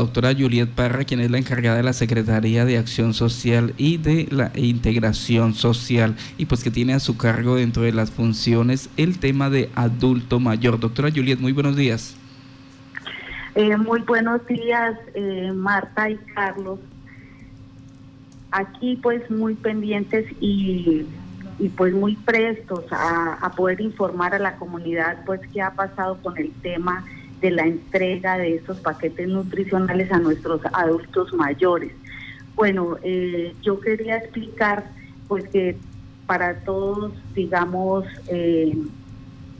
doctora Juliet Parra, quien es la encargada de la Secretaría de Acción Social y de la Integración Social, y pues que tiene a su cargo dentro de las funciones el tema de adulto mayor. Doctora Juliet, muy buenos días. Eh, muy buenos días, eh, Marta y Carlos. Aquí pues muy pendientes y, pues muy prestos a, a poder informar a la comunidad pues qué ha pasado con el tema de la entrega de estos paquetes nutricionales a nuestros adultos mayores. Bueno, eh, yo quería explicar pues que para todos, digamos, eh,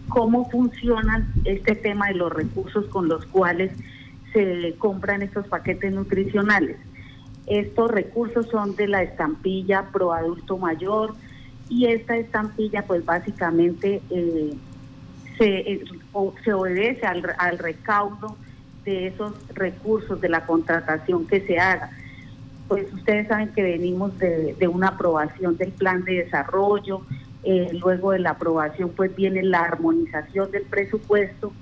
cómo funcionan este tema de los recursos con los cuales se compran estos paquetes nutricionales. Estos recursos son de la estampilla Pro Adulto Mayor y esta estampilla pues básicamente eh, se, eh, se obedece al, al recaudo de esos recursos de la contratación que se haga. Pues ustedes saben que venimos de, una aprobación del plan de desarrollo, eh, luego de la aprobación pues viene la armonización del presupuesto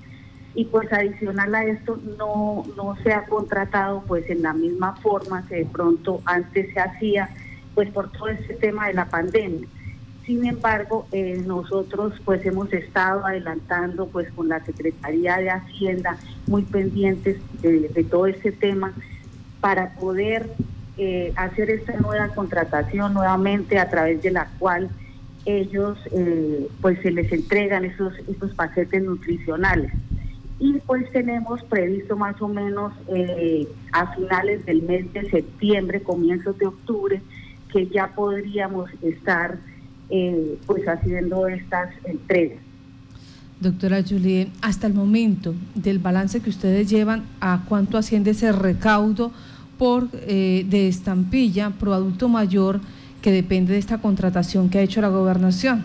y pues adicional a esto no, no se ha contratado pues en la misma forma que de pronto antes se hacía pues por todo este tema de la pandemia. Sin embargo, eh, nosotros pues hemos estado adelantando pues con la Secretaría de Hacienda muy pendientes de, todo este tema para poder eh, hacer esta nueva contratación nuevamente a través de la cual ellos eh, pues se les entregan esos, esos paquetes nutricionales. Y pues tenemos previsto más o menos a finales del mes de septiembre, comienzos de octubre, que ya podríamos estar eh, pues haciendo estas entregas. Doctora Julie, hasta el momento del balance que ustedes llevan, ¿a cuánto asciende ese recaudo por eh, de estampilla pro adulto mayor que depende de esta contratación que ha hecho la gobernación?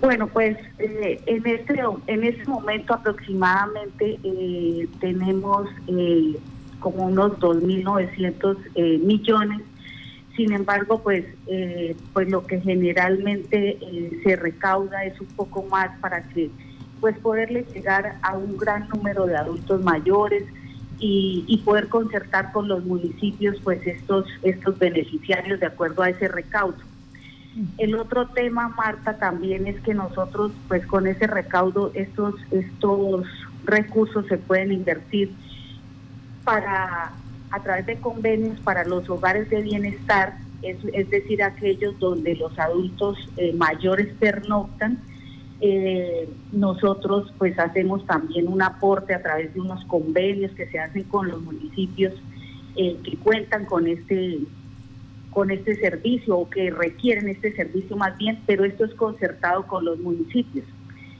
Bueno, pues eh, en este en este momento aproximadamente tenemos como unos 2.900 millones sin embargo, pues, eh, pues lo que generalmente eh, se recauda es un poco más para que pues poderle llegar a un gran número de adultos mayores y, poder concertar con los municipios pues estos estos beneficiarios de acuerdo a ese recaudo. El otro tema, Marta, también es que nosotros, pues con ese recaudo, estos, estos recursos se pueden invertir para a través de convenios para los hogares de bienestar, es, decir, aquellos donde los adultos eh, mayores pernoctan. Eh, nosotros pues hacemos también un aporte a través de unos convenios que se hacen con los municipios eh, que cuentan con este con este servicio o que requieren este servicio más bien, pero esto es concertado con los municipios.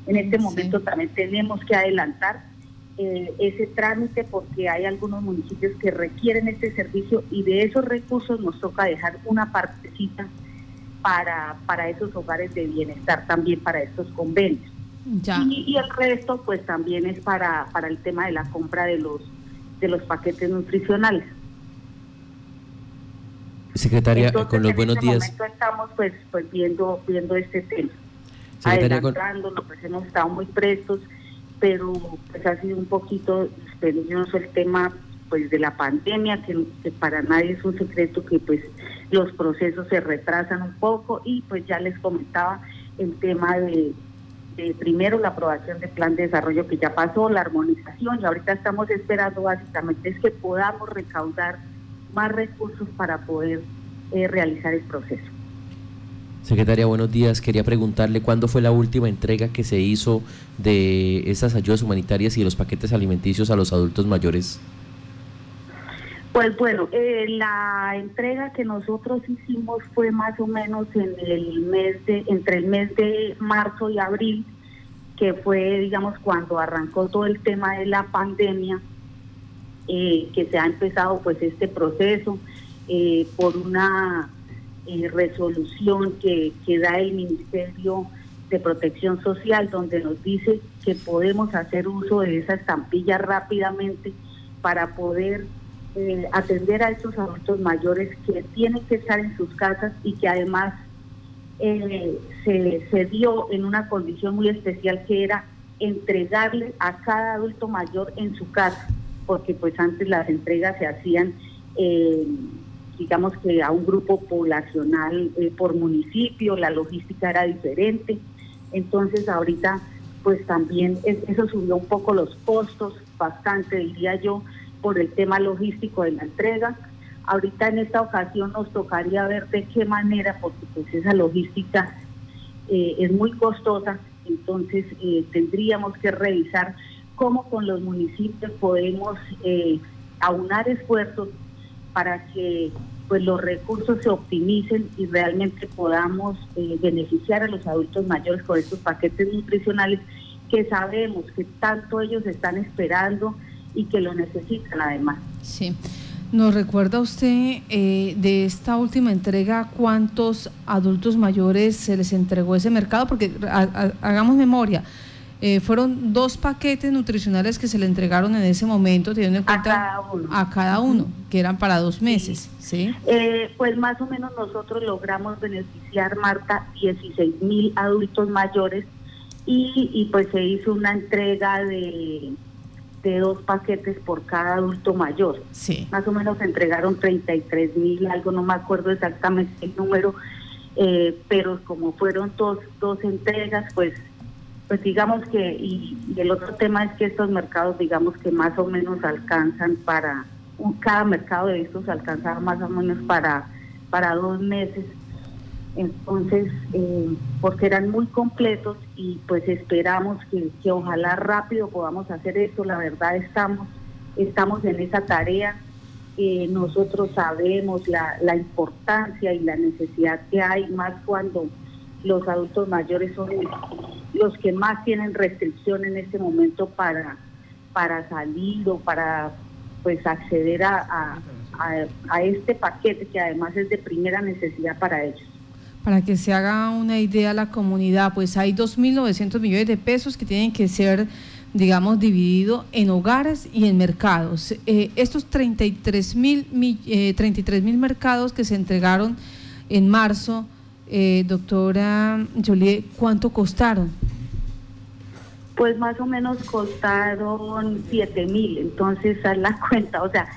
En este momento también tenemos que adelantar eh, ese trámite porque hay algunos municipios que requieren este servicio y de esos recursos nos toca dejar una partecita para, para esos hogares de bienestar, también para estos convenios. Y, el resto pues también es para, para el tema de la compra de los, de los paquetes nutricionales. Secretaria, con los buenos este días. estamos pues, pues viendo, viendo este tema. Secretaria, pues hemos estado muy prestos pero pues ha sido un poquito dispendioso el tema pues de la pandemia, que, para nadie es un secreto que pues los procesos se retrasan un poco y pues ya les comentaba el tema de, primero la aprobación del plan de desarrollo que ya pasó, la armonización y ahorita estamos esperando básicamente es que podamos recaudar más recursos para poder eh, realizar el proceso. Secretaria, buenos días. Quería preguntarle cuándo fue la última entrega que se hizo de estas ayudas humanitarias y de los paquetes alimenticios a los adultos mayores. Pues bueno, eh, la entrega que nosotros hicimos fue más o menos en el mes de entre el mes de marzo y abril, que fue, digamos, cuando arrancó todo el tema de la pandemia, eh, que se ha empezado pues este proceso eh, por una eh, resolución que, que da el Ministerio de Protección Social, donde nos dice que podemos hacer uso de esa estampilla rápidamente para poder eh, atender a esos adultos mayores que tienen que estar en sus casas y que además eh, se, se dio en una condición muy especial que era entregarle a cada adulto mayor en su casa. porque pues antes las entregas se hacían, digamos que a un grupo poblacional eh, por municipio, la logística era diferente, entonces ahorita pues también eso subió un poco los costos, bastante diría yo, por el tema logístico de la entrega. Ahorita en esta ocasión nos tocaría ver de qué manera, porque pues esa logística eh, es muy costosa, entonces eh, tendríamos que revisar cómo con los municipios podemos eh, aunar esfuerzos para que pues los recursos se optimicen y realmente podamos eh, beneficiar a los adultos mayores con estos paquetes nutricionales que sabemos que tanto ellos están esperando y que lo necesitan además. Sí. ¿Nos recuerda usted eh, de esta última entrega cuántos adultos mayores se les entregó ese mercado? Porque hagamos memoria, eh, fueron dos paquetes nutricionales que se le entregaron en ese momento, teniendo en cuenta a cada uno, que eran para dos meses. ¿sí? Eh, pues más o menos nosotros logramos beneficiar, Marta, 16 mil adultos mayores y, y pues se hizo una entrega de, de dos paquetes por cada adulto mayor. Sí. Más o menos se entregaron 33 mil, algo no me acuerdo exactamente el número, eh, pero como fueron dos, dos entregas, pues pues digamos que, y, el otro tema es que estos mercados, digamos que más o menos alcanzan para, un, cada mercado de estos alcanzaba más o menos para, para dos meses. Entonces, eh, porque eran muy completos y pues esperamos que, que ojalá rápido podamos hacer esto. La verdad estamos, estamos en esa tarea. Eh, nosotros sabemos la, la importancia y la necesidad que hay, más cuando los adultos mayores son los que más tienen restricción en este momento para, para salir o para pues acceder a, a, este paquete que además es de primera necesidad para ellos. Para que se haga una idea la comunidad, pues hay 2.900 millones de pesos que tienen que ser, digamos, divididos en hogares y en mercados. Eh, estos 33 mil eh, 33 mil mercados que se entregaron en marzo, eh, doctora Jolie, ¿cuánto costaron? Pues más o menos costaron 7 mil, entonces haz la cuenta, o sea,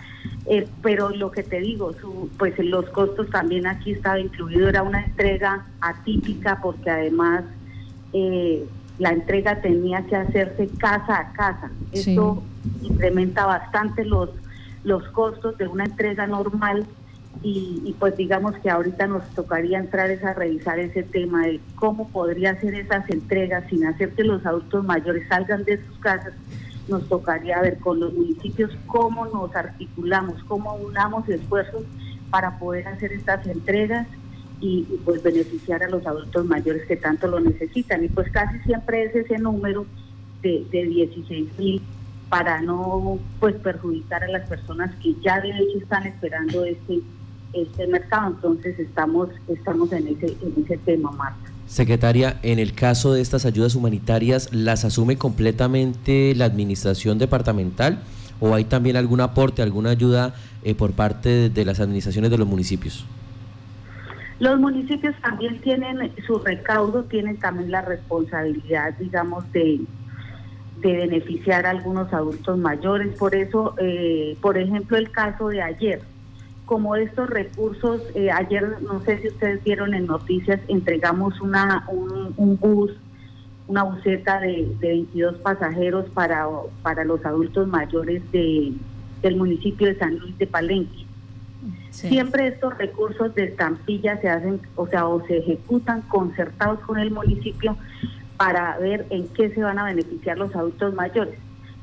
eh, pero lo que te digo, pues los costos también aquí estaba incluido, era una entrega atípica porque además eh, la entrega tenía que hacerse casa a casa. Eso incrementa bastante los, los costos de una entrega normal y, pues digamos que ahorita nos tocaría entrar a revisar ese tema de cómo podría ser esas entregas sin hacer que los adultos mayores salgan de sus casas. Nos tocaría ver con los municipios cómo nos articulamos, cómo unamos esfuerzos para poder hacer estas entregas y, pues beneficiar a los adultos mayores que tanto lo necesitan. Y pues casi siempre es ese número de, de 16 mil para no pues perjudicar a las personas que ya de hecho están esperando este este mercado. Entonces estamos, estamos en, ese, en ese tema, Marta. Secretaria, en el caso de estas ayudas humanitarias, ¿las asume completamente la administración departamental o hay también algún aporte, alguna ayuda eh, por parte de las administraciones de los municipios? Los municipios también tienen su recaudo, tienen también la responsabilidad, digamos, de, de beneficiar a algunos adultos mayores. Por eso, eh, por ejemplo, el caso de ayer, como estos recursos, eh, ayer no sé si ustedes vieron en noticias, entregamos una un, bus, una buseta de, 22 pasajeros para, para los adultos mayores de, del municipio de San Luis de Palenque. Siempre estos recursos de estampilla se hacen, o sea, o se ejecutan concertados con el municipio para ver en qué se van a beneficiar los adultos mayores.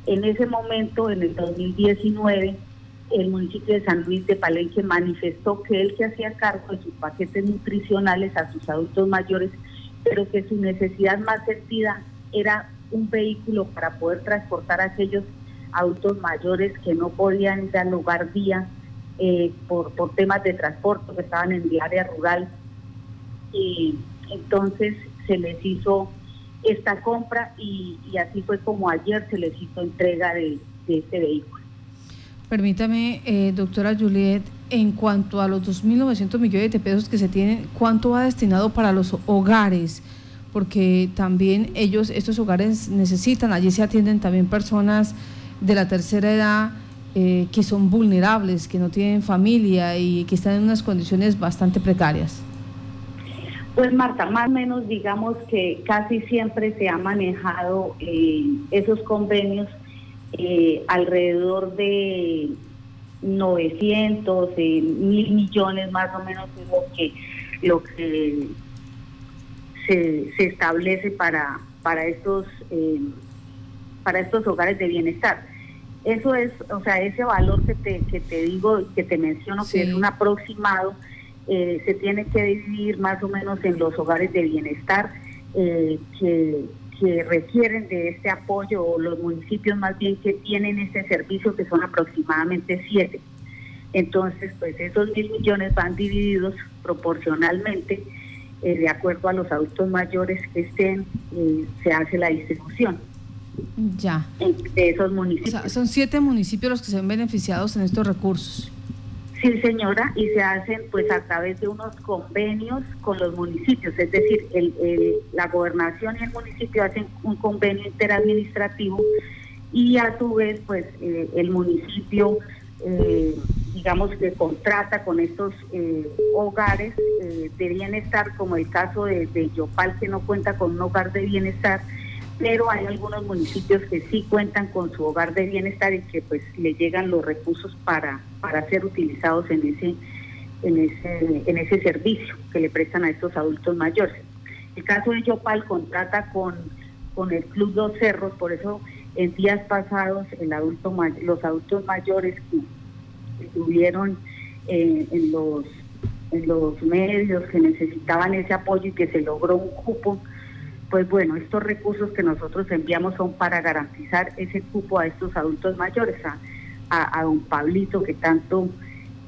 En ese momento, en el 2019, el municipio de San Luis de Palenque manifestó que él se hacía cargo de sus paquetes nutricionales a sus adultos mayores, pero que su necesidad más sentida era un vehículo para poder transportar a aquellos adultos mayores que no podían ir al lugar día eh, por, por temas de transporte, que estaban en el área rural. Y entonces se les hizo esta compra y, así fue como ayer se les hizo entrega de este vehículo. Permítame, eh, doctora Juliet, en cuanto a los 2.900 millones de pesos que se tienen, ¿cuánto va destinado para los hogares? Porque también ellos, estos hogares necesitan, allí se atienden también personas de la tercera edad eh, que son vulnerables, que no tienen familia y que están en unas condiciones bastante precarias? Pues Marta, más o menos digamos que casi siempre se ha manejado eh, esos convenios eh, alrededor de 900, mil millones más o menos es lo que, lo que se, se establece para, para, estos, eh, para estos hogares de bienestar. Eso es, o sea, ese valor que te, que te digo, que te menciono, que es un aproximado, eh, se tiene que dividir más o menos en los hogares de bienestar eh, que, que requieren de este apoyo o los municipios más bien que tienen este servicio que son aproximadamente siete. Entonces, pues esos mil millones van divididos proporcionalmente eh, de acuerdo a los adultos mayores que estén, se hace la distribución. Ya. De esos municipios. son siete municipios los que se ven beneficiados en estos recursos. Sí, señora, y se hacen pues a través de unos convenios con los municipios, es decir, el, la gobernación y el municipio hacen un convenio interadministrativo y a su vez pues eh, el municipio eh, digamos que contrata con estos eh, hogares de bienestar, como el caso de, de Yopal que no cuenta con un hogar de bienestar, pero hay algunos municipios que sí cuentan con su hogar de bienestar y que pues le llegan los recursos para, para ser utilizados en ese, en ese, en ese servicio que le prestan a estos adultos mayores. El caso de Yopal contrata con, con el Club Los Cerros, por eso en días pasados el adulto los adultos mayores que, estuvieron eh, en los en los medios que necesitaban ese apoyo y que se logró un cupo pues bueno, estos recursos que nosotros enviamos son para garantizar ese cupo a estos adultos mayores, a, a, don Pablito que tanto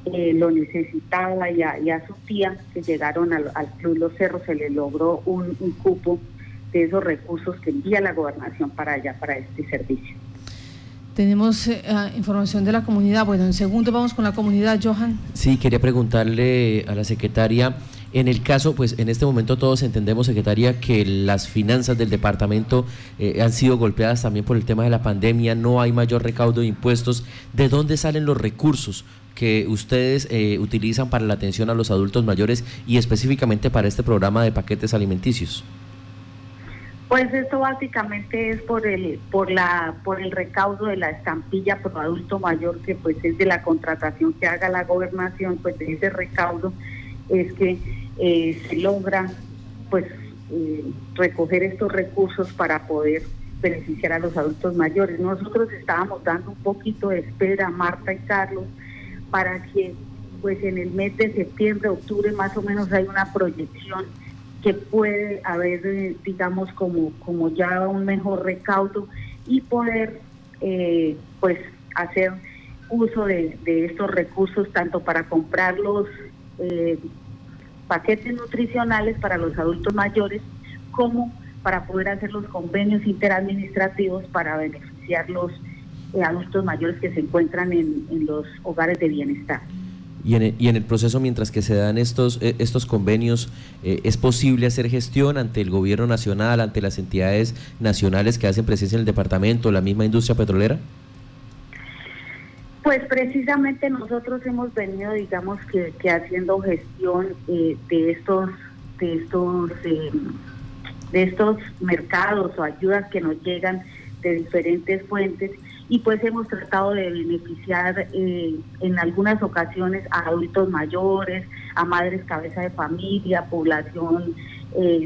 eh, lo necesitaba y a, su tía que llegaron al, Club Los Cerros, se le logró un, cupo de esos recursos que envía la gobernación para allá, para este servicio. Tenemos eh, información de la comunidad. Bueno, en segundo vamos con la comunidad, Johan. Sí, quería preguntarle a la secretaria. En el caso, pues en este momento todos entendemos, secretaria, que las finanzas del departamento eh, han sido golpeadas también por el tema de la pandemia, no hay mayor recaudo de impuestos. ¿De dónde salen los recursos que ustedes eh, utilizan para la atención a los adultos mayores y específicamente para este programa de paquetes alimenticios? Pues esto básicamente es por el por la por el recaudo de la estampilla por adulto mayor que pues es de la contratación que haga la gobernación, pues de ese recaudo es que eh, se logra pues eh, recoger estos recursos para poder beneficiar a los adultos mayores. Nosotros estábamos dando un poquito de espera, Marta y Carlos, para que pues en el mes de septiembre, octubre más o menos hay una proyección que puede haber, eh, digamos, como, como ya un mejor recaudo y poder pues hacer uso de, de, estos recursos tanto para comprar los eh, paquetes nutricionales para los adultos mayores, como para poder hacer los convenios interadministrativos para beneficiar los eh, adultos mayores que se encuentran en, los hogares de bienestar. Y en, el, proceso, mientras que se dan estos, eh, estos convenios, ¿es posible hacer gestión ante el gobierno nacional, ante las entidades nacionales que hacen presencia en el departamento, la misma industria petrolera? Pues precisamente nosotros hemos venido, digamos que, haciendo gestión eh, de estos, de estos, eh, de estos mercados o ayudas que nos llegan de diferentes fuentes y pues hemos tratado de beneficiar eh, en algunas ocasiones a adultos mayores, a madres cabeza de familia, población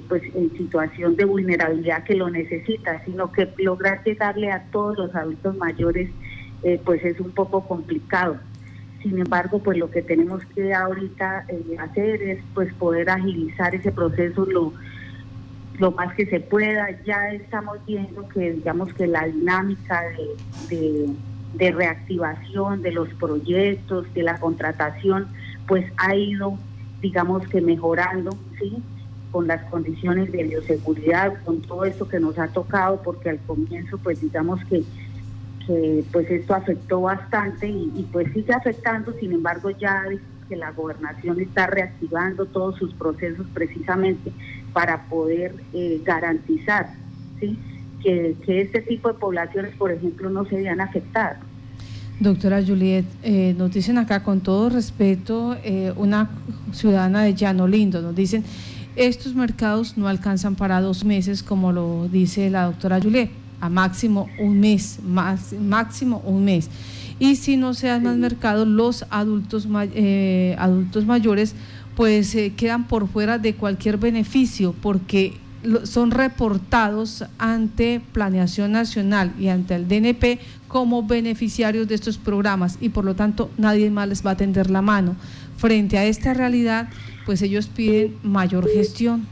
pues en situación de vulnerabilidad que lo necesita, sino que lograr llegarle a todos los adultos mayores eh, pues es un poco complicado. Sin embargo, pues lo que tenemos que ahorita eh, hacer es pues poder agilizar ese proceso lo, lo más que se pueda. Ya estamos viendo que digamos que la dinámica de, de, reactivación de los proyectos, de la contratación, pues ha ido digamos que mejorando, ¿sí? con las condiciones de bioseguridad, con todo esto que nos ha tocado, porque al comienzo pues digamos que que pues esto afectó bastante y, pues sigue afectando, sin embargo ya que la gobernación está reactivando todos sus procesos precisamente para poder eh, garantizar ¿sí? que, que este tipo de poblaciones, por ejemplo, no se vean afectadas. Doctora Juliet, eh, nos dicen acá con todo respeto, eh, una ciudadana de Llano Lindo, nos dicen, estos mercados no alcanzan para dos meses, como lo dice la doctora Juliet, a máximo un mes, más, máximo un mes. Y si no se dan más mercados, los adultos, eh, adultos mayores pues quedan por fuera de cualquier beneficio porque son reportados ante Planeación Nacional y ante el DNP como beneficiarios de estos programas y por lo tanto nadie más les va a tender la mano. Frente a esta realidad, pues ellos piden mayor gestión.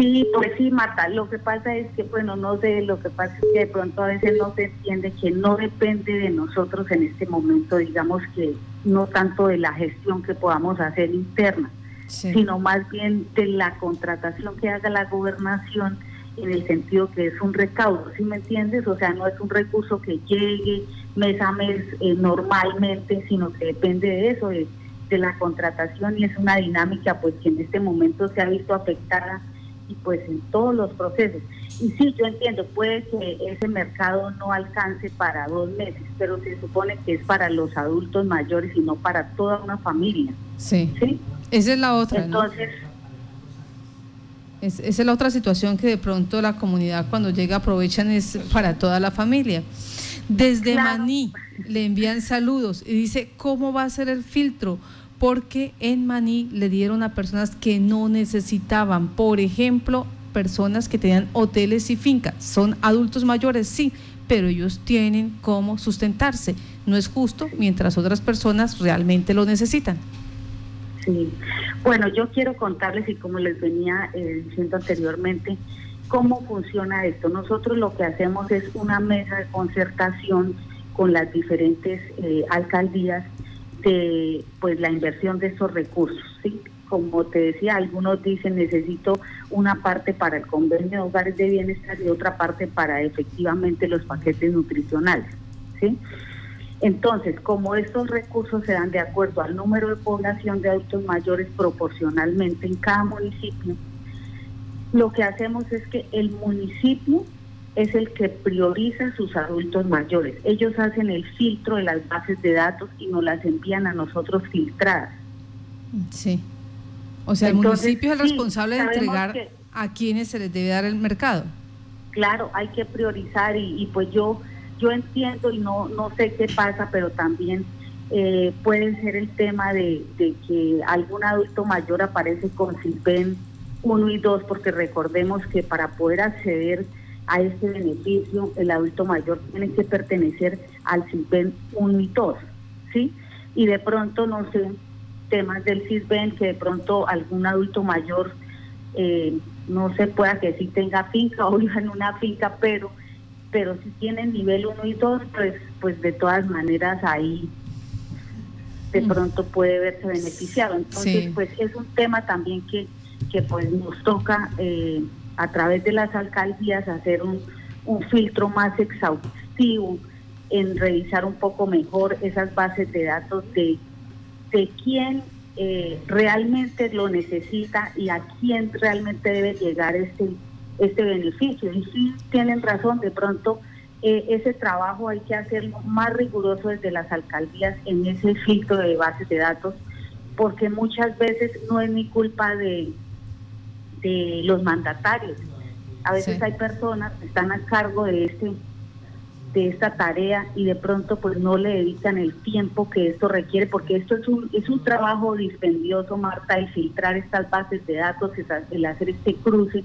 Sí, pues sí, Marta, lo que pasa es que, bueno, no sé, lo que pasa es que de pronto a veces no se entiende que no depende de nosotros en este momento, digamos que no tanto de la gestión que podamos hacer interna, sino más bien de la contratación que haga la gobernación en el sentido que es un recaudo, ¿sí me entiendes? O sea, no es un recurso que llegue mes a mes eh, normalmente, sino que depende de eso, de, la contratación y es una dinámica pues que en este momento se ha visto afectada y pues en todos los procesos. Y sí, yo entiendo, puede que ese mercado no alcance para dos meses, pero se supone que es para los adultos mayores y no para toda una familia. Sí. ¿sí? Esa es la otra. Entonces, esa es la otra situación que de pronto la comunidad cuando llega aprovechan es para toda la familia. Desde Maní le envían saludos y dice cómo va a ser el filtro, porque en Maní le dieron a personas que no necesitaban, por ejemplo, personas que tenían hoteles y fincas. Son adultos mayores, sí, pero ellos tienen cómo sustentarse. No es justo mientras otras personas realmente lo necesitan. Sí, bueno, yo quiero contarles y como les venía eh, diciendo anteriormente, cómo funciona esto. Nosotros lo que hacemos es una mesa de concertación con las diferentes eh, alcaldías de pues la inversión de esos recursos, ¿sí? Como te decía, algunos dicen necesito una parte para el convenio de hogares de bienestar y otra parte para efectivamente los paquetes nutricionales, ¿sí? Entonces, como estos recursos se dan de acuerdo al número de población de adultos mayores proporcionalmente en cada municipio, lo que hacemos es que el municipio es el que prioriza sus adultos mayores. Ellos hacen el filtro de las bases de datos y nos las envían a nosotros filtradas. Sí. O sea, el municipio es el responsable de entregar a quienes se les debe dar el mercado. Claro, hay que priorizar y, y pues yo yo entiendo y no, no sé qué pasa, pero también eh, puede ser el tema de, que algún adulto mayor aparece con CIPEN 1 y 2, porque recordemos que para poder acceder a este beneficio, el adulto mayor tiene que pertenecer al CIPEN 1 y 2, ¿sí? Y de pronto, no sé, temas del CISBEN, que de pronto algún adulto mayor, eh, no se pueda que sí tenga finca o viva en una finca, pero pero si tienen nivel 1 y 2, pues, pues de todas maneras ahí de mm. pronto puede verse beneficiado. Entonces, pues es un tema también que, que pues nos toca eh, a través de las alcaldías hacer un, filtro más exhaustivo en revisar un poco mejor esas bases de datos de, de quién eh, realmente lo necesita y a quién realmente debe llegar este este beneficio. Y sí tienen razón, de pronto eh, ese trabajo hay que hacerlo más riguroso desde las alcaldías en ese filtro de bases de datos, porque muchas veces no es ni culpa de, de los mandatarios. A veces hay personas que están a cargo de este de esta tarea y de pronto pues no le dedican el tiempo que esto requiere porque esto es un es un trabajo dispendioso Marta el filtrar estas bases de datos el hacer este cruce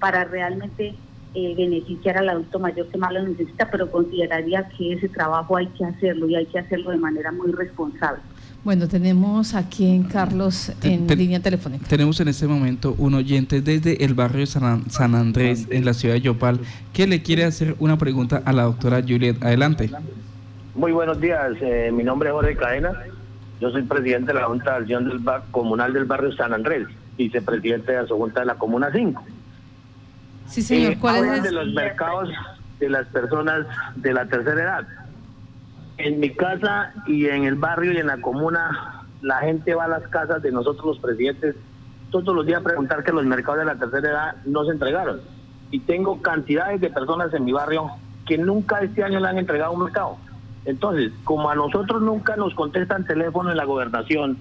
para realmente eh, beneficiar al adulto mayor que más lo necesita, pero consideraría que ese trabajo hay que hacerlo y hay que hacerlo de manera muy responsable. Bueno, tenemos aquí en Carlos en línea telefónica. Tenemos en este momento un oyente desde el barrio San, Andrés, en la ciudad de Yopal, que le quiere hacer una pregunta a la doctora Juliet. Adelante. Muy buenos días, eh, mi nombre es Jorge Cadena, yo soy presidente de la Junta de Acción del Comunal del barrio San Andrés, vicepresidente de la Junta de la Comuna 5. Sí, señor. ¿Cuál es de los mercados de las personas de la tercera edad. En mi casa y en el barrio y en la comuna, la gente va a las casas de nosotros los presidentes todos los días a preguntar que los mercados de la tercera edad no se entregaron. Y tengo cantidades de personas en mi barrio que nunca este año le han entregado un mercado. Entonces, como a nosotros nunca nos contestan teléfono en la gobernación,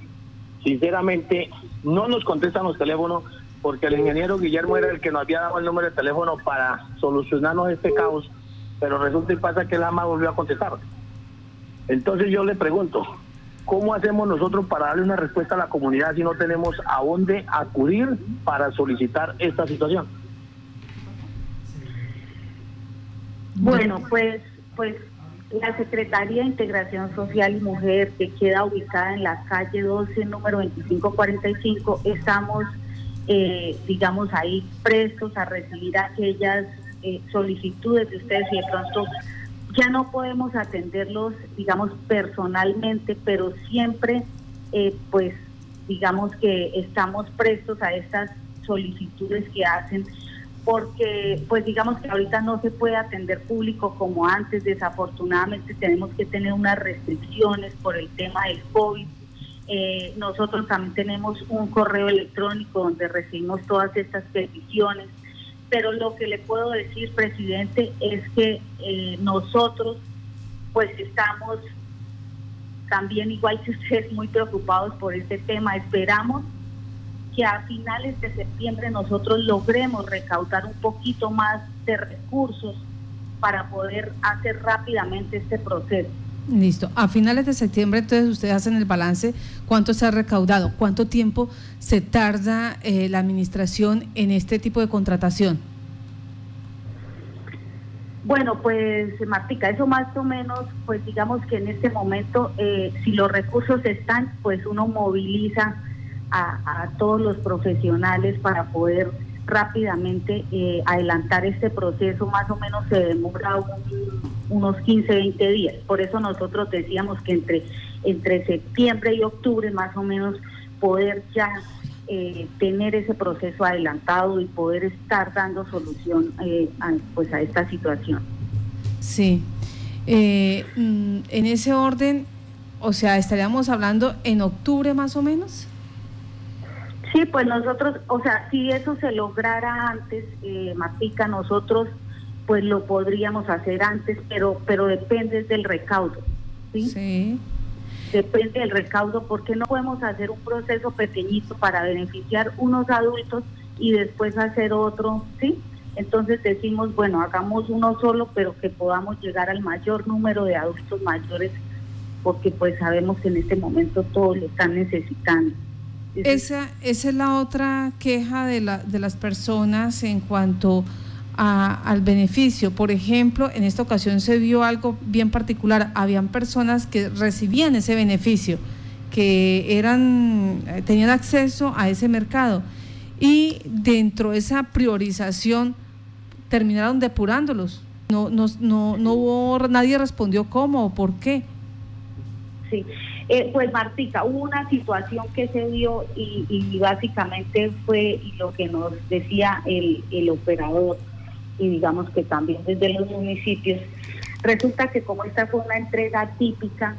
sinceramente no nos contestan los teléfonos porque el ingeniero Guillermo era el que nos había dado el número de teléfono para solucionarnos este caos, pero resulta y pasa que el AMA volvió a contestar. Entonces yo le pregunto, ¿cómo hacemos nosotros para darle una respuesta a la comunidad si no tenemos a dónde acudir para solicitar esta situación? Bueno, pues, pues la Secretaría de Integración Social y Mujer, que queda ubicada en la calle 12, número 2545, estamos, eh, digamos, ahí prestos a recibir aquellas eh, solicitudes de ustedes y de pronto ya no podemos atenderlos, digamos, personalmente, pero siempre, eh, pues, digamos que estamos prestos a estas solicitudes que hacen porque pues digamos que ahorita no se puede atender público como antes, desafortunadamente tenemos que tener unas restricciones por el tema del COVID. Eh, nosotros también tenemos un correo electrónico donde recibimos todas estas peticiones, pero lo que le puedo decir, presidente, es que eh, nosotros pues estamos también igual que ustedes muy preocupados por este tema, esperamos que a finales de septiembre nosotros logremos recaudar un poquito más de recursos para poder hacer rápidamente este proceso. Listo. A finales de septiembre, entonces ustedes hacen el balance, cuánto se ha recaudado, cuánto tiempo se tarda eh, la administración en este tipo de contratación. Bueno, pues Martica, eso más o menos, pues digamos que en este momento, eh, si los recursos están, pues uno moviliza a, todos los profesionales para poder rápidamente eh, adelantar este proceso, más o menos se demora unos 15, 20 días. Por eso nosotros decíamos que entre, entre septiembre y octubre más o menos poder ya eh, tener ese proceso adelantado y poder estar dando solución eh, a, pues a esta situación. Sí. Mm, en ese orden, o sea, estaríamos hablando en octubre más o menos. Sí, pues nosotros, o sea, si eso se lograra antes, eh, Matica, nosotros pues lo podríamos hacer antes, pero pero depende del recaudo, ¿sí? Sí. Depende del recaudo, porque no podemos hacer un proceso pequeñito para beneficiar unos adultos y después hacer otro, ¿sí? Entonces decimos, bueno, hagamos uno solo, pero que podamos llegar al mayor número de adultos mayores, porque pues sabemos que en este momento todos lo están necesitando. Esa, esa es la otra queja de, la, de las personas en cuanto a, al beneficio. Por ejemplo, en esta ocasión se vio algo bien particular. Habían personas que recibían ese beneficio, que eran, eh, tenían acceso a ese mercado. Y dentro de esa priorización terminaron depurándolos. No, no, no, no hubo, nadie respondió cómo o por qué. Sí. Eh, pues Martica, hubo una situación que se dio y, básicamente fue lo que nos decía el, el operador y digamos que también desde los municipios. Resulta que como esta fue una entrega típica,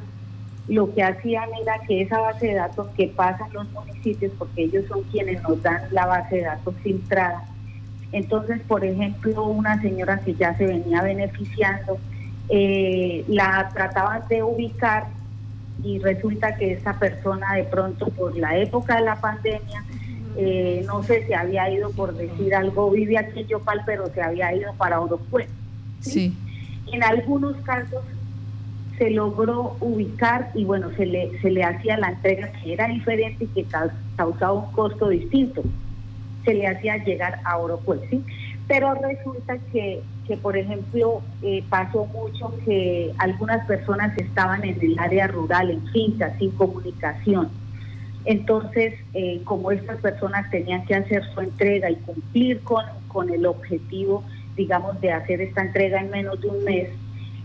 lo que hacían era que esa base de datos que pasan los municipios, porque ellos son quienes nos dan la base de datos filtrada, entonces, por ejemplo, una señora que ya se venía beneficiando, eh, la trataban de ubicar y resulta que esa persona de pronto por la época de la pandemia, eh, no sé si había ido por decir algo, vive aquí en Yopal, pero se había ido para Oropuel. ¿sí? En algunos casos se logró ubicar y bueno, se le, se le hacía la entrega que era diferente y que causaba un costo distinto. Se le hacía llegar a Oropuel, ¿sí? Pero resulta que que por ejemplo eh, pasó mucho que algunas personas estaban en el área rural, en fincas, sin comunicación. Entonces, eh, como estas personas tenían que hacer su entrega y cumplir con, con el objetivo, digamos, de hacer esta entrega en menos de un mes,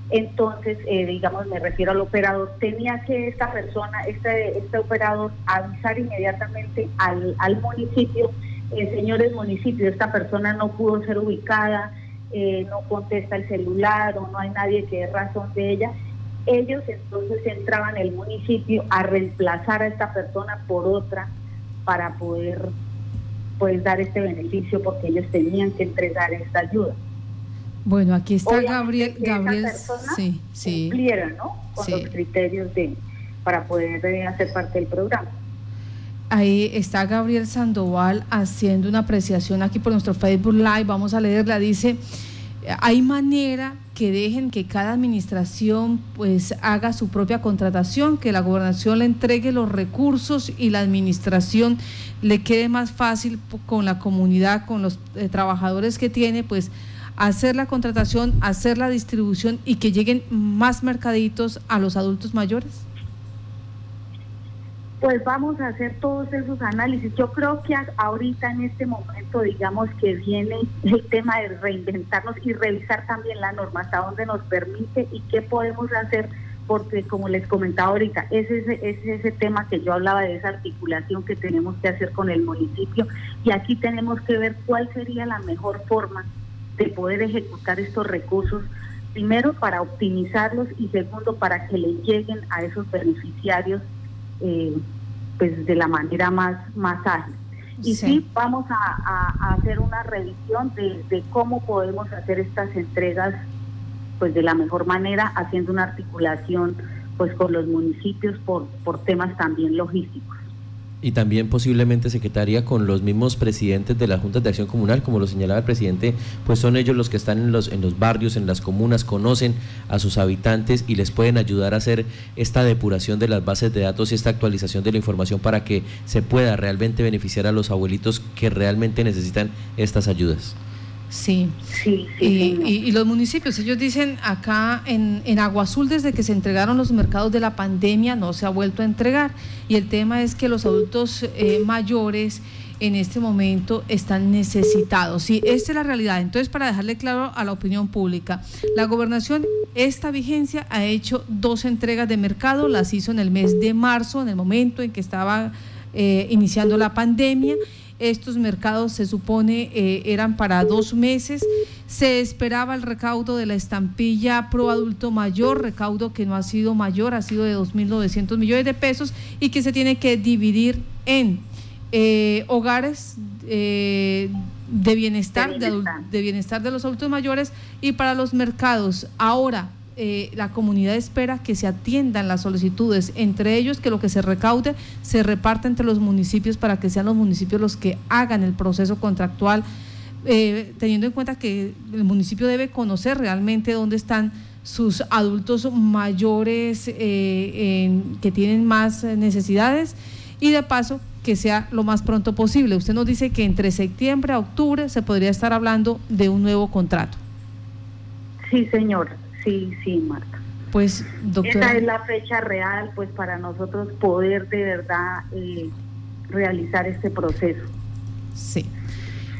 entonces, eh, digamos, me refiero al operador, tenía que esta persona, este, este operador, avisar inmediatamente al, al municipio, señores municipio, esta persona no pudo ser ubicada, eh, no contesta el celular o no hay nadie que dé razón de ella, ellos entonces entraban en el municipio a reemplazar a esta persona por otra para poder pues dar este beneficio porque ellos tenían que entregar esta ayuda. Bueno, aquí está Gabriel, Gabriel, sí, sí. cumpliera, ¿no? Con los criterios de para poder eh, hacer parte del programa. Ahí está Gabriel Sandoval haciendo una apreciación aquí por nuestro Facebook Live. Vamos a leerla. Dice, hay manera que dejen que cada administración pues haga su propia contratación, que la gobernación le entregue los recursos y la administración le quede más fácil con la comunidad, con los eh, trabajadores que tiene, pues hacer la contratación, hacer la distribución y que lleguen más mercaditos a los adultos mayores? Pues vamos a hacer todos esos análisis. Yo creo que ahorita en este momento, digamos que viene el tema de reinventarnos y revisar también la norma, hasta dónde nos permite y qué podemos hacer, porque como les comentaba ahorita, ese es ese tema que yo hablaba de esa articulación que tenemos que hacer con el municipio y aquí tenemos que ver cuál sería la mejor forma de poder ejecutar estos recursos, primero para optimizarlos y segundo para que le lleguen a esos beneficiarios eh, pues de la manera más, más ágil. Y sí, vamos a, hacer una revisión de, cómo podemos hacer estas entregas pues de la mejor manera, haciendo una articulación pues con los municipios por, por temas también logísticos y también posiblemente secretaria con los mismos presidentes de las juntas de acción comunal, como lo señalaba el presidente, pues son ellos los que están en los, en los barrios, en las comunas, conocen a sus habitantes y les pueden ayudar a hacer esta depuración de las bases de datos y esta actualización de la información para que se pueda realmente beneficiar a los abuelitos que realmente necesitan estas ayudas. Sí, sí, sí y, los municipios, ellos dicen acá en, en Agua Azul, desde que se entregaron los mercados de la pandemia, no se ha vuelto a entregar. Y el tema es que los adultos eh, mayores en este momento están necesitados. Sí, esta es la realidad. Entonces, para dejarle claro a la opinión pública, la gobernación, esta vigencia ha hecho dos entregas de mercado, las hizo en el mes de marzo, en el momento en que estaba eh, iniciando la pandemia estos mercados se supone eh, eran para dos meses. Se esperaba el recaudo de la estampilla pro adulto mayor, recaudo que no ha sido mayor, ha sido de 2.900 millones de pesos y que se tiene que dividir en eh, hogares eh, de bienestar, de bienestar de los adultos mayores y para los mercados. Ahora, eh, la comunidad espera que se atiendan las solicitudes, entre ellos que lo que se recaude se reparta entre los municipios para que sean los municipios los que hagan el proceso contractual, eh, teniendo en cuenta que el municipio debe conocer realmente dónde están sus adultos mayores eh, que tienen más necesidades y de paso que sea lo más pronto posible. Usted nos dice que entre septiembre a octubre se podría estar hablando de un nuevo contrato. Sí, señor. Sí, sí, Marta. Pues, doctora. Esa es la fecha real, pues, para nosotros poder de verdad eh, realizar este proceso. Sí.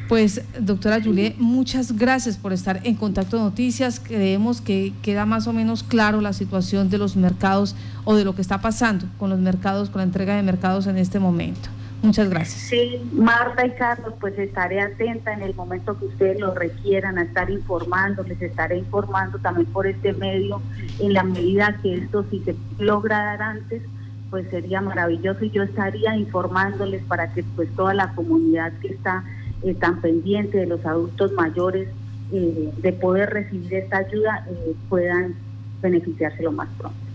Pues, doctora Juliet, muchas gracias por estar en Contacto Noticias. Creemos que queda más o menos claro la situación de los mercados o de lo que está pasando con los mercados, con la entrega de mercados en este momento. Muchas gracias. Sí, Marta y Carlos, pues estaré atenta en el momento que ustedes lo requieran a estar informando, les estaré informando también por este medio, en la medida que esto si se logra dar antes, pues sería maravilloso y yo estaría informándoles para que pues toda la comunidad que está eh, tan pendiente de los adultos mayores eh, de poder recibir esta ayuda eh, puedan beneficiarse lo más pronto.